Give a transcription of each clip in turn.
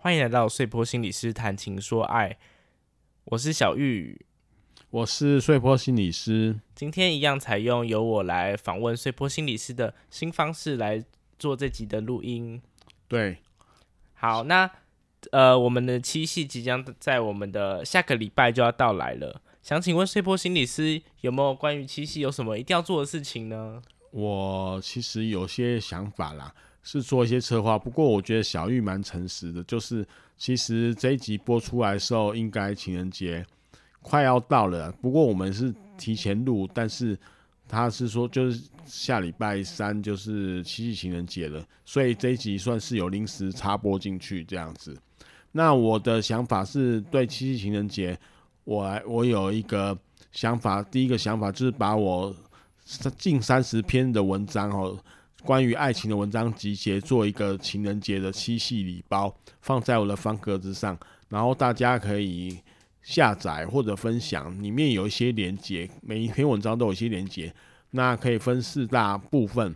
欢迎来到碎波心理师谈情说爱，我是小玉，我是碎波心理师。今天一样采用由我来访问碎波心理师的新方式来做这集的录音。对，好，那呃，我们的七夕即将在我们的下个礼拜就要到来了，想请问碎波心理师有没有关于七夕有什么一定要做的事情呢？我其实有些想法啦。是做一些策划，不过我觉得小玉蛮诚实的，就是其实这一集播出来的时候，应该情人节快要到了。不过我们是提前录，但是他是说就是下礼拜三就是七夕情人节了，所以这一集算是有临时插播进去这样子。那我的想法是对七夕情人节，我来我有一个想法，第一个想法就是把我近三十篇的文章哦。关于爱情的文章集结，做一个情人节的七夕礼包，放在我的方格子上，然后大家可以下载或者分享。里面有一些连接，每一篇文章都有一些连接。那可以分四大部分，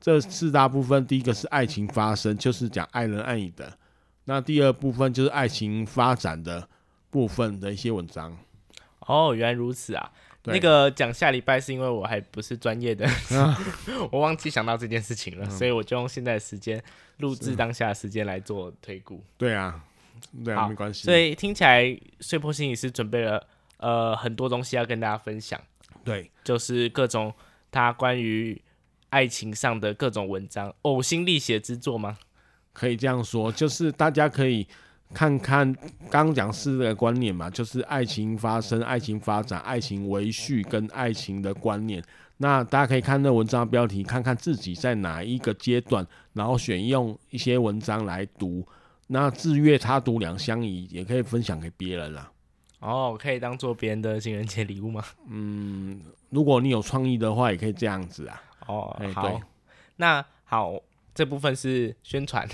这四大部分，第一个是爱情发生，就是讲爱人爱你的。那第二部分就是爱情发展的部分的一些文章。哦，原来如此啊。那个讲下礼拜是因为我还不是专业的，啊、我忘记想到这件事情了，嗯、所以我就用现在的时间录制当下的时间来做推估。对啊，对啊，没关系。所以听起来碎破心理师准备了呃很多东西要跟大家分享。对，就是各种他关于爱情上的各种文章，呕心沥血之作吗？可以这样说，就是大家可以。看看刚刚讲四个观念嘛，就是爱情发生、爱情发展、爱情维续跟爱情的观念。那大家可以看那文章标题，看看自己在哪一个阶段，然后选用一些文章来读。那自阅他读两相宜，也可以分享给别人啦。哦，可以当做别人的情人节礼物吗？嗯，如果你有创意的话，也可以这样子啊。哦，欸、好，那好，这部分是宣传。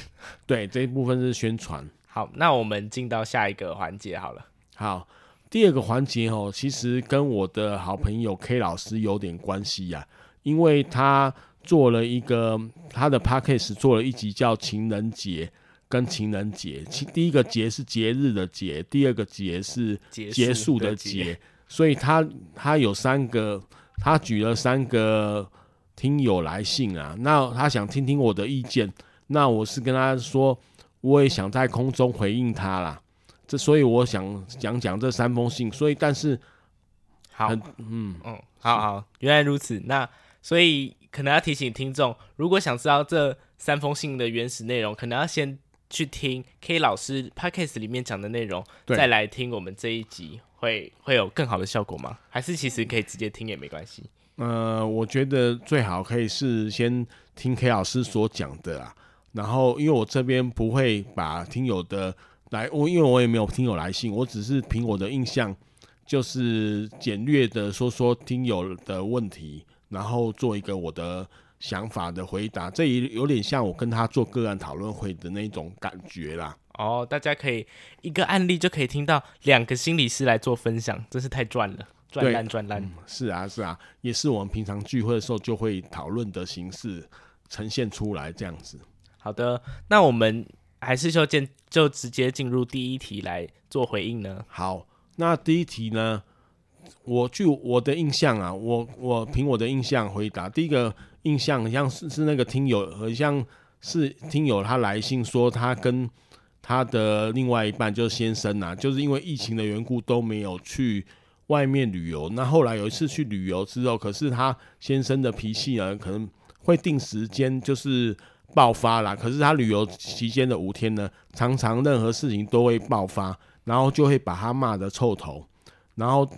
对，这一部分是宣传。好，那我们进到下一个环节好了。好，第二个环节哦，其实跟我的好朋友 K 老师有点关系呀、啊，因为他做了一个他的 p a c k a g e 做了一集叫情人节跟情人节，其第一个节是节日的节，第二个节是结束的节，所以他他有三个，他举了三个听友来信啊，那他想听听我的意见，那我是跟他说。我也想在空中回应他啦，这所以我想讲讲这三封信。所以，但是，好，嗯嗯，好好，原来如此。那所以可能要提醒听众，如果想知道这三封信的原始内容，可能要先去听 K 老师 Podcast 里面讲的内容，再来听我们这一集，会会有更好的效果吗？还是其实可以直接听也没关系？呃，我觉得最好可以是先听 K 老师所讲的啊。然后，因为我这边不会把听友的来，我因为我也没有听友来信，我只是凭我的印象，就是简略的说说听友的问题，然后做一个我的想法的回答。这也有点像我跟他做个案讨论会的那种感觉啦。哦，大家可以一个案例就可以听到两个心理师来做分享，真是太赚了，赚烂赚烂。嗯，是啊，是啊，也是我们平常聚会的时候就会讨论的形式呈现出来这样子。好的，那我们还是就进就直接进入第一题来做回应呢。好，那第一题呢，我据我的印象啊，我我凭我的印象回答。第一个印象好像是是那个听友，好像是听友他来信说他跟他的另外一半就是先生呐、啊，就是因为疫情的缘故都没有去外面旅游。那后来有一次去旅游之后，可是他先生的脾气呢，可能会定时间就是爆发啦。可是他旅游期间的五天呢，常常任何事情都会爆发，然后就会把他骂得臭头，然后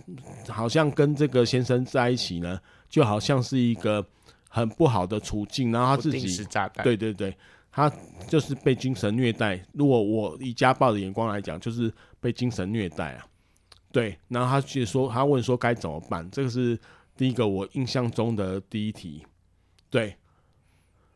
好像跟这个先生在一起呢，就好像是一个很不好的处境。然后他自己，对对对。他就是被精神虐待。如果我以家暴的眼光来讲，就是被精神虐待啊。对，然后他去说，他问说该怎么办？这个是第一个我印象中的第一题。对，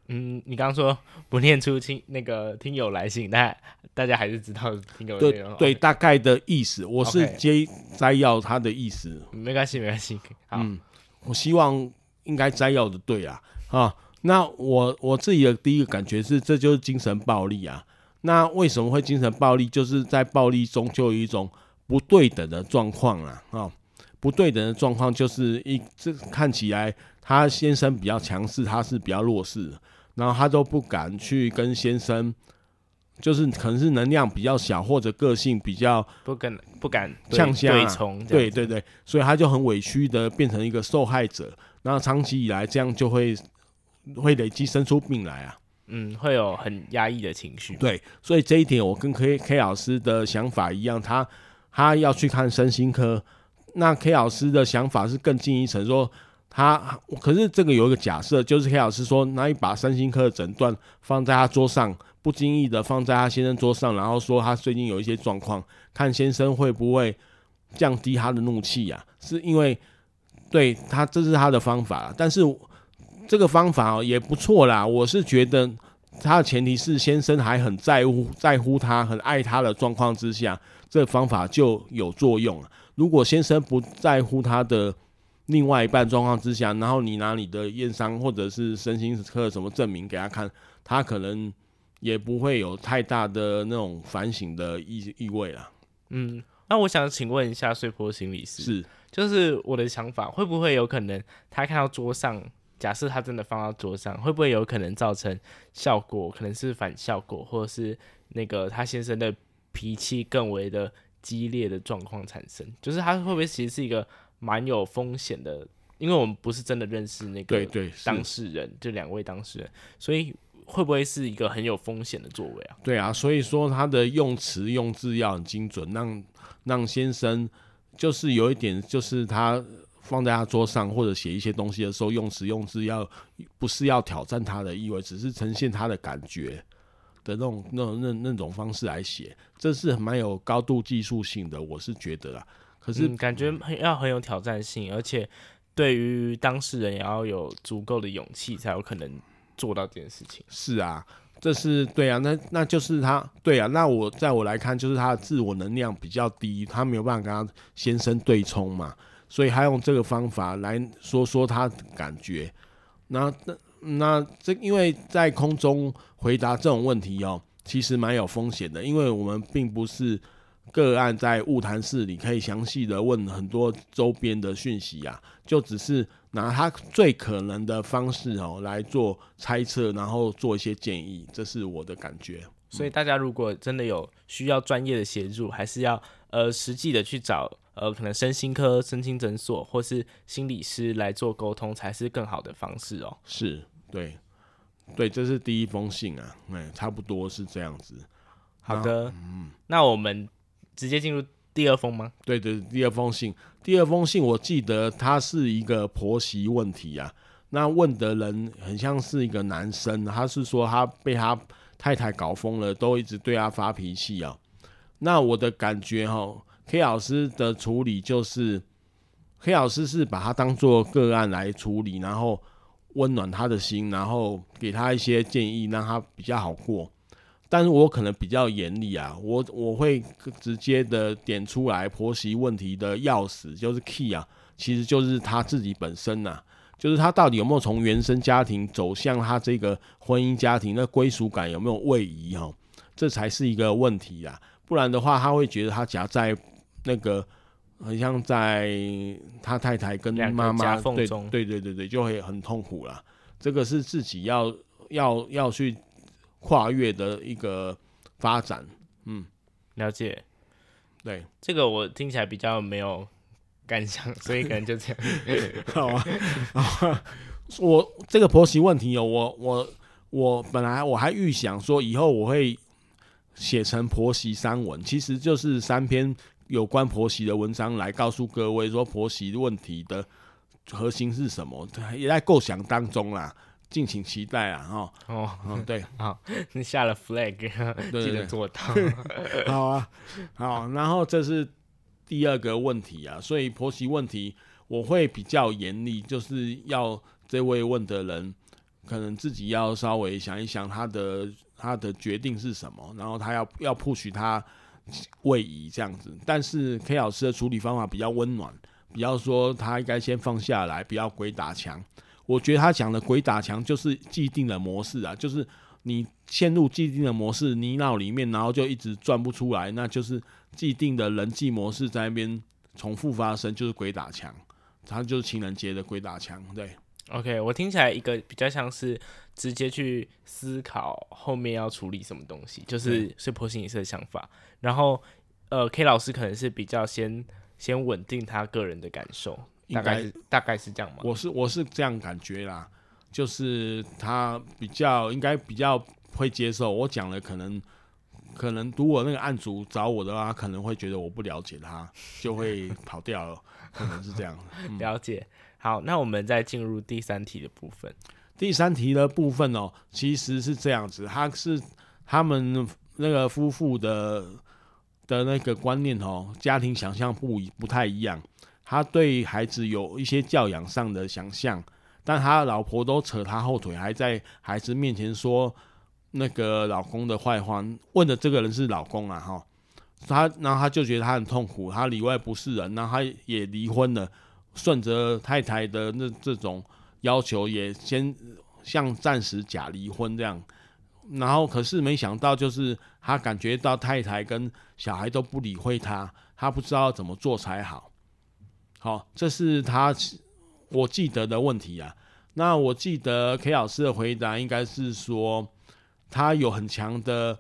嗯，你刚刚说不念出听那个听友来信，但大家还是知道听友。对，对，大概的意思，我是接摘要他的意思。没关系，没关系。嗯，我希望应该摘要的对啊，啊。那我我自己的第一个感觉是，这就是精神暴力啊。那为什么会精神暴力？就是在暴力中就有一种不对等的状况啊，啊，不对等的状况就是一这看起来他先生比较强势，他是比较弱势，然后他都不敢去跟先生，就是可能是能量比较小或者个性比较不敢不敢向下，对冲，对对对，所以他就很委屈的变成一个受害者，然后长期以来这样就会。会累积生出病来啊，嗯，会有很压抑的情绪。对，所以这一点我跟 K K 老师的想法一样，他他要去看身心科。那 K 老师的想法是更进一层，说他可是这个有一个假设，就是黑老师说拿一把三星科的诊断放在他桌上，不经意的放在他先生桌上，然后说他最近有一些状况，看先生会不会降低他的怒气呀？是因为对他这是他的方法，但是。这个方法也不错啦，我是觉得他的前提是先生还很在乎在乎他、很爱他的状况之下，这个方法就有作用了。如果先生不在乎他的另外一半状况之下，然后你拿你的验伤或者是身心科什么证明给他看，他可能也不会有太大的那种反省的意意味啦。嗯，那我想请问一下碎坡心理师，是就是我的想法，会不会有可能他看到桌上？假设他真的放到桌上，会不会有可能造成效果？可能是反效果，或者是那个他先生的脾气更为的激烈的状况产生？就是他会不会其实是一个蛮有风险的？因为我们不是真的认识那个当事人，这两位当事人，所以会不会是一个很有风险的作为啊？对啊，所以说他的用词用字要很精准，让让先生就是有一点，就是他。放在他桌上或者写一些东西的时候，用词用字要不是要挑战他的意味，只是呈现他的感觉的那种、那种、那那种方式来写，这是蛮有高度技术性的，我是觉得啦。可是、嗯、感觉很要很有挑战性，而且对于当事人也要有足够的勇气，才有可能做到这件事情。是啊，这是对啊，那那就是他对啊，那我在我来看，就是他的自我能量比较低，他没有办法跟他先生对冲嘛。所以他用这个方法来说说他的感觉，那那那这因为在空中回答这种问题哦，其实蛮有风险的，因为我们并不是个案在物谈室里可以详细的问很多周边的讯息啊，就只是拿他最可能的方式哦来做猜测，然后做一些建议，这是我的感觉。所以大家如果真的有需要专业的协助，还是要呃实际的去找。呃，可能身心科、身心诊所或是心理师来做沟通，才是更好的方式哦。是，对，对，这是第一封信啊，哎，差不多是这样子。好的，嗯，那我们直接进入第二封吗？对对，第二封信，第二封信，我记得他是一个婆媳问题啊。那问的人很像是一个男生，他是说他被他太太搞疯了，都一直对他发脾气啊。那我的感觉哈。K 老师的处理就是，K 老师是把他当做个案来处理，然后温暖他的心，然后给他一些建议，让他比较好过。但是我可能比较严厉啊，我我会直接的点出来婆媳问题的钥匙，就是 key 啊，其实就是他自己本身呐、啊，就是他到底有没有从原生家庭走向他这个婚姻家庭，那归属感有没有位移哈，这才是一个问题啊，不然的话他会觉得他夹在。那个很像在他太太跟妈妈对对对对对，就会很痛苦了。这个是自己要要要去跨越的一个发展。嗯，了解。对，这个我听起来比较没有感想，所以可能就这样。好啊，啊，我这个婆媳问题哦，我我我本来我还预想说以后我会写成婆媳三文，其实就是三篇有关婆媳的文章来告诉各位说婆媳问题的核心是什么，也在构想当中啦。敬请期待啊！哦哦，嗯，对，好，你下了 flag，记得做到。好啊，好，然后这是第二个问题啊，所以婆媳问题我会比较严厉，就是要这位问的人可能自己要稍微想一想他的他的决定是什么，然后他要要 push 他位移这样子。但是 K 老师的处理方法比较温暖，比较说他应该先放下来，不要鬼打墙。我觉得他讲的鬼打墙就是既定的模式啊，就是你陷入既定的模式泥淖里面，然后就一直转不出来，那就是既定的人际模式在那边重复发生，就是鬼打墙。他就是情人节的鬼打墙，对。OK，我听起来一个比较像是直接去思考后面要处理什么东西，就是是婆媳的想法。然后呃，K 老师可能是比较先先稳定他个人的感受。大概是大概是这样吗？我是我是这样感觉啦，就是他比较应该比较会接受我讲的，可能可能如果那个案主找我的话，可能会觉得我不了解他，就会 跑掉了，可能是这样。嗯、了解。好，那我们再进入第三题的部分。第三题的部分哦，其实是这样子，他是他们那个夫妇的的那个观念哦，家庭想象不不太一样。他对孩子有一些教养上的想象，但他老婆都扯他后腿，还在孩子面前说那个老公的坏话。问的这个人是老公啊，哈，他然后他就觉得他很痛苦，他里外不是人，然后他也离婚了，顺着太太的那这种要求，也先像暂时假离婚这样。然后可是没想到，就是他感觉到太太跟小孩都不理会他，他不知道怎么做才好。好，这是他我记得的问题啊。那我记得 K 老师的回答应该是说，他有很强的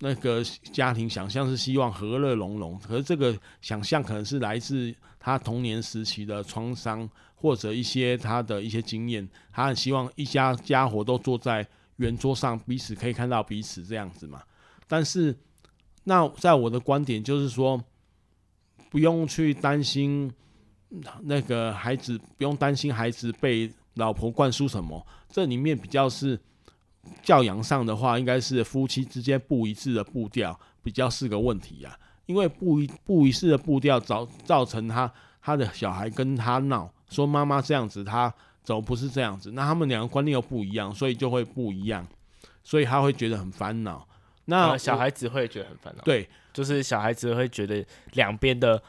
那个家庭想象，是希望和乐融融。可是这个想象可能是来自他童年时期的创伤，或者一些他的一些经验。他很希望一家家伙都坐在圆桌上，彼此可以看到彼此这样子嘛。但是，那在我的观点就是说，不用去担心。那个孩子不用担心孩子被老婆灌输什么，这里面比较是教养上的话，应该是夫妻之间不一致的步调比较是个问题啊。因为不一不一致的步调造造成他他的小孩跟他闹，说妈妈这样子，他怎么不是这样子？那他们两个观念又不一样，所以就会不一样，所以他会觉得很烦恼。那小孩子会觉得很烦恼，对，就是小孩子会觉得两边的。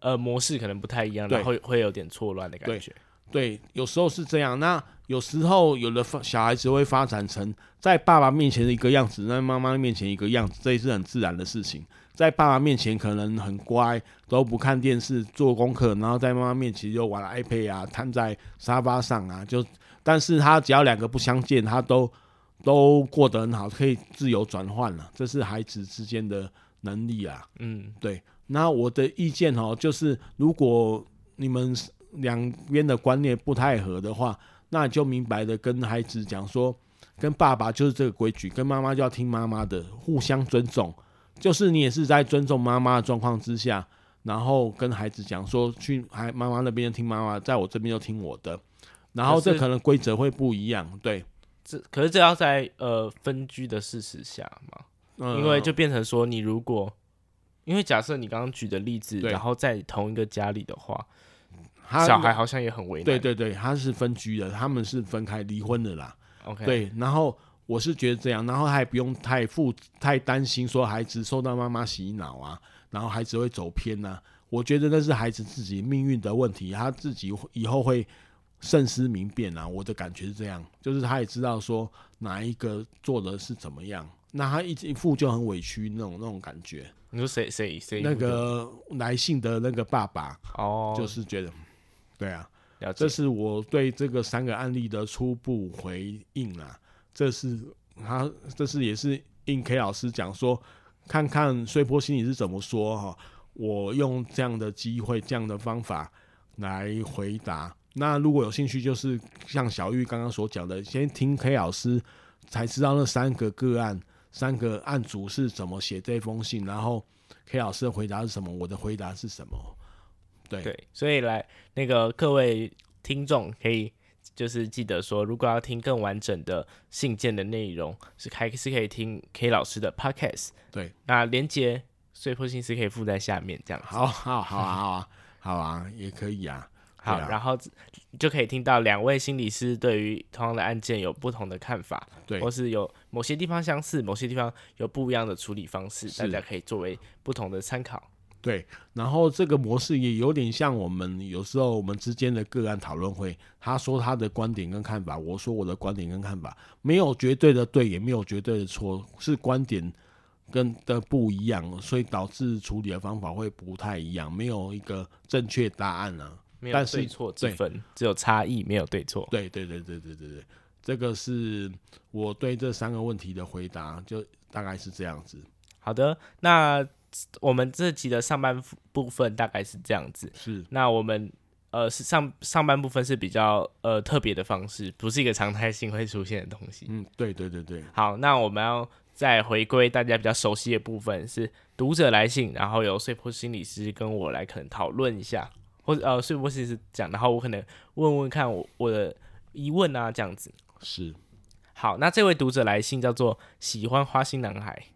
呃，模式可能不太一样，然后会会有点错乱的感觉对。对，有时候是这样。那有时候有的小孩子会发展成在爸爸面前的一个样子，在妈妈面前一个样子，这也是很自然的事情。在爸爸面前可能很乖，都不看电视、做功课，然后在妈妈面前就玩 iPad 啊，瘫在沙发上啊，就。但是他只要两个不相见，他都都过得很好，可以自由转换了。这是孩子之间的能力啊。嗯，对。那我的意见哦，就是如果你们两边的观念不太合的话，那就明白的跟孩子讲说，跟爸爸就是这个规矩，跟妈妈就要听妈妈的，互相尊重。就是你也是在尊重妈妈的状况之下，然后跟孩子讲说，去孩妈妈那边听妈妈，在我这边就听我的。然后这可能规则会不一样，对。这可是这要在呃分居的事实下嘛，嗯，因为就变成说你如果。因为假设你刚刚举的例子，然后在同一个家里的话，小孩好像也很为难。对对对，他是分居的，他们是分开离婚的啦。OK，对，然后我是觉得这样，然后他也不用太负太担心说孩子受到妈妈洗脑啊，然后孩子会走偏啊。我觉得那是孩子自己命运的问题，他自己以后会慎思明辨啊。我的感觉是这样，就是他也知道说哪一个做的是怎么样。那他一一副就很委屈那种那种感觉。你说谁谁谁？那个来信的那个爸爸哦，就是觉得，对啊，这是我对这个三个案例的初步回应啦。这是他，这是也是应 K 老师讲说，看看碎波心理是怎么说哈。我用这样的机会、这样的方法来回答。那如果有兴趣，就是像小玉刚刚所讲的，先听 K 老师才知道那三个个案、三个案主是怎么写这封信，然后 K 老师的回答是什么，我的回答是什么。对对，所以来那个各位听众可以就是记得说，如果要听更完整的信件的内容，是还是可以听 K 老师的 Podcast。对，那连接碎破信是可以附在下面，这样子。好，好，好啊，好啊，好啊，也可以啊。好，啊、然后就可以听到两位心理师对于同样的案件有不同的看法，对，或是有某些地方相似，某些地方有不一样的处理方式，大家可以作为不同的参考。对，然后这个模式也有点像我们有时候我们之间的个案讨论会，他说他的观点跟看法，我说我的观点跟看法，没有绝对的对，也没有绝对的错，是观点跟的不一样，所以导致处理的方法会不太一样，没有一个正确答案啊。没有对错之分，只有差异，没有对错。对对对对对对对，这个是我对这三个问题的回答，就大概是这样子。好的，那我们这集的上半部分大概是这样子。是，那我们呃是上上半部分是比较呃特别的方式，不是一个常态性会出现的东西。嗯，对对对对。好，那我们要再回归大家比较熟悉的部分，是读者来信，然后由穗波心理师跟我来可能讨论一下。或者呃，穗波心理师讲，然后我可能问问看我我的疑问啊，这样子是。好，那这位读者来信叫做喜欢花心男孩，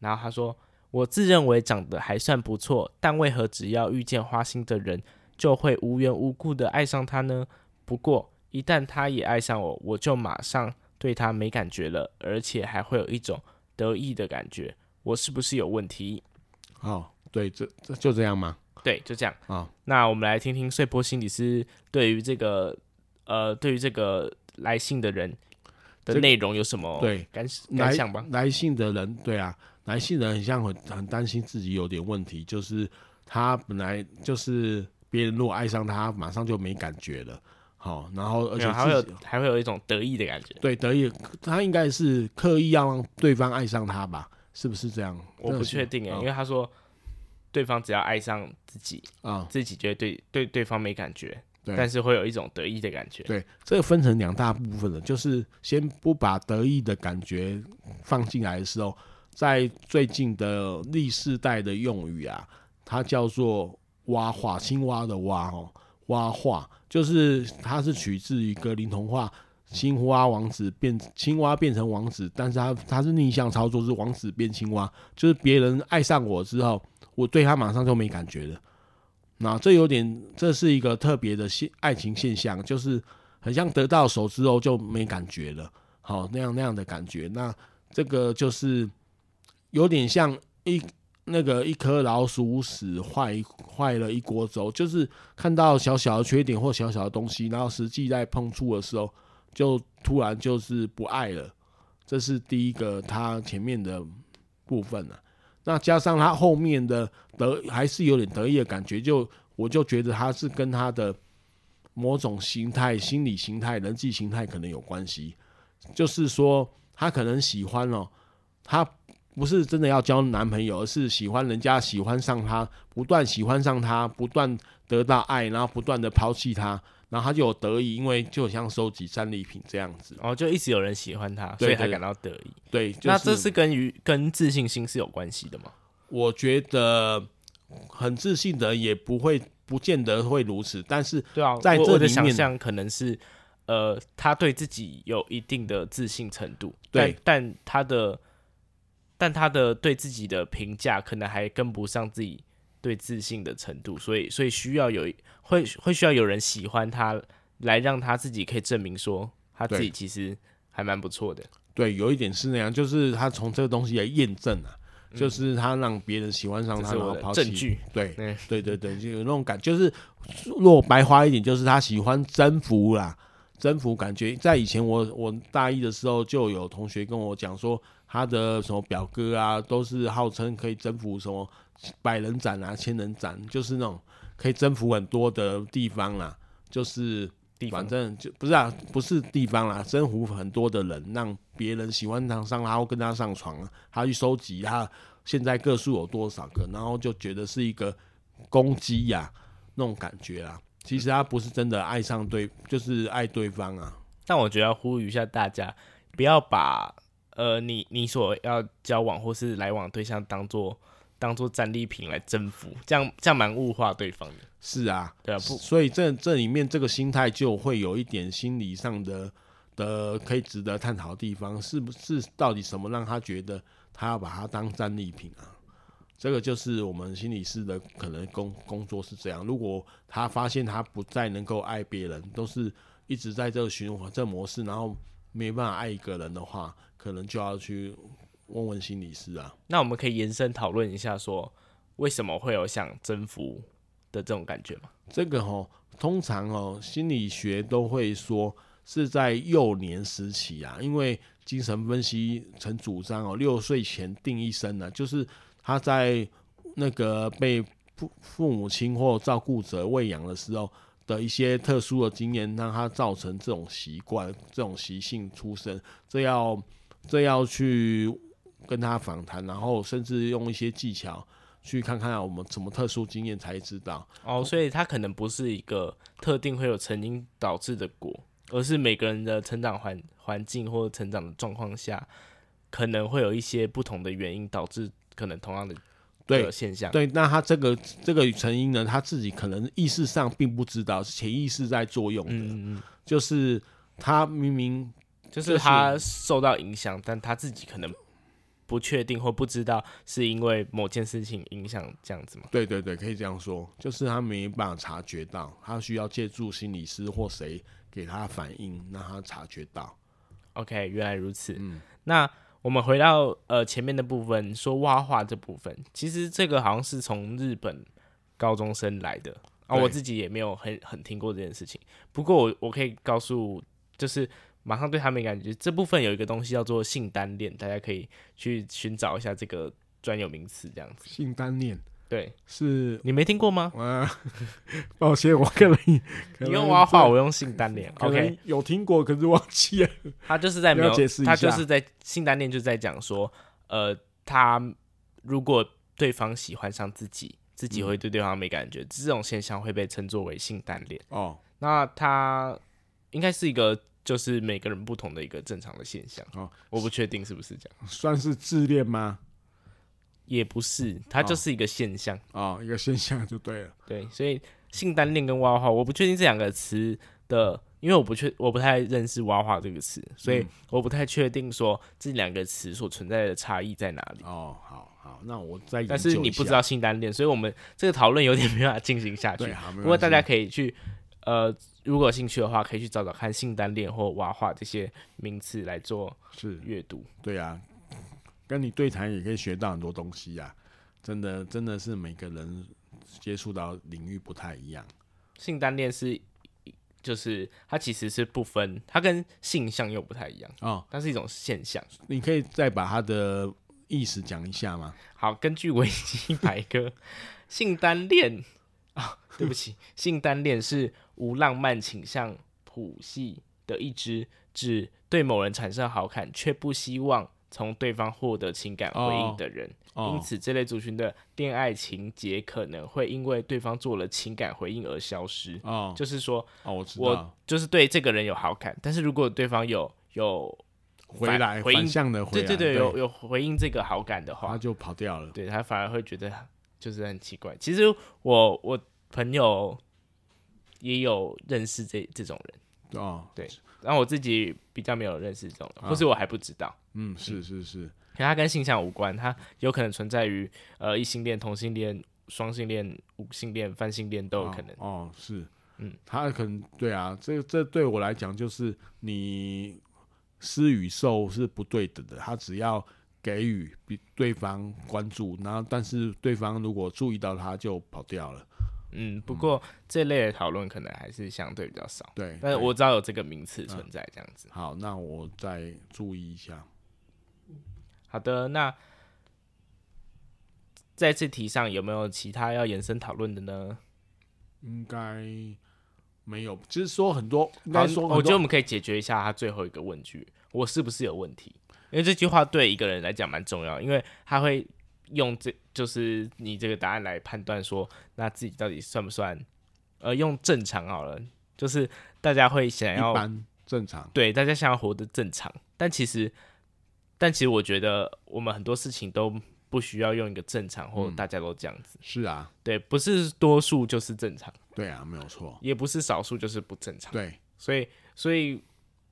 然后他说：“我自认为长得还算不错，但为何只要遇见花心的人，就会无缘无故的爱上他呢？不过一旦他也爱上我，我就马上对他没感觉了，而且还会有一种得意的感觉，我是不是有问题？”哦，对，这这就这样吗？对，就这样啊。哦、那我们来听听碎波心理师对于这个呃，对于这个来信的人的内容有什么对感感想吧？来信的人，对啊，来信的人很像很很担心自己有点问题，就是他本来就是别人如果爱上他，马上就没感觉了。好、哦，然后而且还会有还会有一种得意的感觉。对，得意，他应该是刻意要让对方爱上他吧？是不是这样？我不确定哎，哦、因为他说。对方只要爱上自己啊，嗯、自己觉得对对对方没感觉，对但是会有一种得意的感觉。对，这个分成两大部分了，就是先不把得意的感觉放进来的时候，在最近的历世代的用语啊，它叫做蛙化，青蛙的蛙哦，蛙化，就是它是取自于格林童话，青蛙王子变青蛙变成王子，但是他他是逆向操作，是王子变青蛙，就是别人爱上我之后。我对他马上就没感觉了，那这有点，这是一个特别的现爱情现象，就是很像得到手之后就没感觉了，好那样那样的感觉。那这个就是有点像一那个一颗老鼠屎坏坏了一锅粥，就是看到小小的缺点或小小的东西，然后实际在碰触的时候，就突然就是不爱了。这是第一个他前面的部分了。那加上他后面的得还是有点得意的感觉，就我就觉得他是跟他的某种形态、心理形态、人际形态可能有关系。就是说，他可能喜欢哦，他不是真的要交男朋友，而是喜欢人家喜欢上他，不断喜欢上他，不断得到爱，然后不断的抛弃他。然后他就有得意，因为就好像收集战利品这样子，哦，就一直有人喜欢他，所以他感到得意。对，就是、那这是跟于跟自信心是有关系的吗？我觉得很自信的人也不会，不见得会如此。但是，对啊，在我的想象可能是，呃，他对自己有一定的自信程度，对，但，但他的，但他的对自己的评价可能还跟不上自己。对自信的程度，所以所以需要有会会需要有人喜欢他，来让他自己可以证明说他自己其实还蛮不错的。对，有一点是那样，就是他从这个东西来验证啊，嗯、就是他让别人喜欢上他，然后抛弃。证据。对，对对对对，就有那种感觉，就是若白花一点，就是他喜欢征服啦，征服感觉。在以前我我大一的时候，就有同学跟我讲说，他的什么表哥啊，都是号称可以征服什么。百人斩啊，千人斩，就是那种可以征服很多的地方啦，就是反正就不是啊，不是地方啦，征服很多的人，让别人喜欢上上然后跟他上床，他去收集他现在个数有多少个，然后就觉得是一个攻击呀那种感觉啊。其实他不是真的爱上对，就是爱对方啊。但我觉得要呼吁一下大家，不要把呃你你所要交往或是来往对象当做当做战利品来征服，这样这样蛮物化对方的。是啊，对啊，不，所以这这里面这个心态就会有一点心理上的的可以值得探讨的地方，是不是到底什么让他觉得他要把它当战利品啊？这个就是我们心理师的可能工工作是这样。如果他发现他不再能够爱别人，都是一直在这个循环这个模式，然后没办法爱一个人的话，可能就要去问问心理师啊。那我们可以延伸讨论一下，说为什么会有想征服的这种感觉吗？这个哦，通常哦，心理学都会说是在幼年时期啊，因为精神分析曾主张哦，六岁前定一生呢，就是他在那个被父父母亲或照顾者喂养的时候的一些特殊的经验，让他造成这种习惯、这种习性出生。这要这要去跟他访谈，然后甚至用一些技巧。去看看我们什么特殊经验才知道哦，所以它可能不是一个特定会有成因导致的果，而是每个人的成长环环境或成长的状况下，可能会有一些不同的原因导致可能同样的对现象。对，那他这个这个成因呢，他自己可能意识上并不知道，是潜意识在作用的。就是他明明就是他受到影响，但他自己可能。不确定或不知道是因为某件事情影响这样子吗？对对对，可以这样说，就是他没办法察觉到，他需要借助心理师或谁给他反应，让他察觉到。OK，原来如此。嗯，那我们回到呃前面的部分，说挖化这部分，其实这个好像是从日本高中生来的啊，我自己也没有很很听过这件事情。不过我我可以告诉，就是。马上对他没感觉。这部分有一个东西叫做性单恋，大家可以去寻找一下这个专有名词，这样子。性单恋，对，是你没听过吗？啊，抱歉，我可能 你用挖话，我用性单恋。OK，有听过，可是忘记了。他就是在没有解释，他就是在性单恋，就在讲说，呃，他如果对方喜欢上自己，自己会对对方没感觉，嗯、这种现象会被称作为性单恋。哦，那他应该是一个。就是每个人不同的一个正常的现象哦，我不确定是不是这样，算是自恋吗？也不是，它就是一个现象哦，哦，一个现象就对了。对，所以性单恋跟挖化，我不确定这两个词的，因为我不确，我不太认识挖化这个词，所以我不太确定说这两个词所存在的差异在哪里。哦，好好，那我再，但是你不知道性单恋，所以我们这个讨论有点没办法进行下去。不过大家可以去。呃，如果有兴趣的话，可以去找找看性单恋或娃画这些名词来做是阅读。对啊，跟你对谈也可以学到很多东西呀、啊。真的，真的是每个人接触到领域不太一样。性单恋是，就是它其实是不分，它跟性向又不太一样哦，它是一种现象。你可以再把它的意思讲一下吗？好，根据维基百科，性单恋。啊，对不起，性单恋是无浪漫倾向谱系的一支，指对某人产生好感，却不希望从对方获得情感回应的人。哦、因此，这类族群的恋爱情节可能会因为对方做了情感回应而消失。哦，就是说，哦，我知道，我就是对这个人有好感，但是如果对方有有回来回应向的回来，对对对，有有回应这个好感的话，他就跑掉了。对，他反而会觉得。就是很奇怪，其实我我朋友也有认识这这种人。哦，对，然后我自己比较没有认识这种或是我还不知道，嗯，是是是，因为它跟性向无关，它有可能存在于呃异性恋、同性恋、双性恋、无性恋、泛性恋都有可能。哦，哦，是，嗯，他可能对啊，这这对我来讲就是你施与受是不对等的，他只要。给予比对方关注，然后但是对方如果注意到他就跑掉了。嗯，不过这类的讨论可能还是相对比较少。对，但是我知道有这个名词存在，这样子。好，那我再注意一下。好的，那在这题上有没有其他要延伸讨论的呢？应该没有，就是说很多，应该说，我觉得我们可以解决一下他最后一个问句：我是不是有问题？因为这句话对一个人来讲蛮重要，因为他会用这就是你这个答案来判断说，那自己到底算不算？呃，用正常好了，就是大家会想要正常，对，大家想要活得正常，但其实，但其实我觉得我们很多事情都不需要用一个正常，或者大家都这样子。嗯，是啊，对，不是多数就是正常，对啊，没有错，也不是少数就是不正常，对，所以，所以。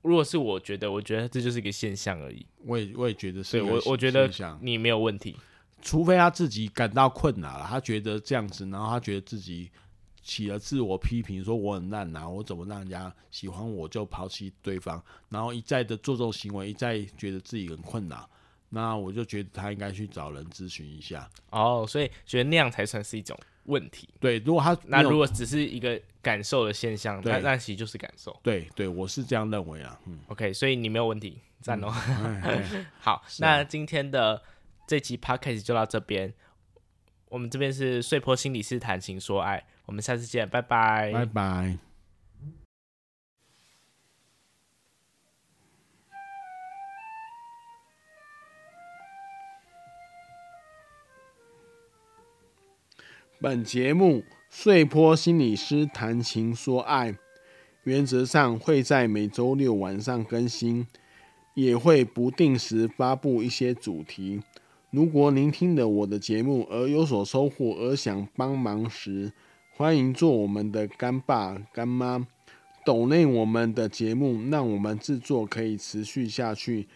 如果是我觉得，我觉得这就是一个现象而已。我也我也觉得是。对，我我觉得你没有问题，除非他自己感到困难了，他觉得这样子，然后他觉得自己起了自我批评，说我很烂啊，我怎么让人家喜欢我就抛弃对方，然后一再的做这种行为，一再觉得自己很困难，那我就觉得他应该去找人咨询一下。哦，所以觉得那样才算是一种问题。对，如果他那如果只是一个。感受的现象，那那其实就是感受。对对，我是这样认为啊。嗯，OK，所以你没有问题，赞哦。嗯、好，啊、那今天的这期 Podcast 就到这边。我们这边是碎坡心理师谈情说爱，我们下次见，拜拜，拜拜。本节目。碎坡心理师谈情说爱，原则上会在每周六晚上更新，也会不定时发布一些主题。如果您听了我的节目而有所收获，而想帮忙时，欢迎做我们的干爸干妈，抖内我们的节目，让我们制作可以持续下去。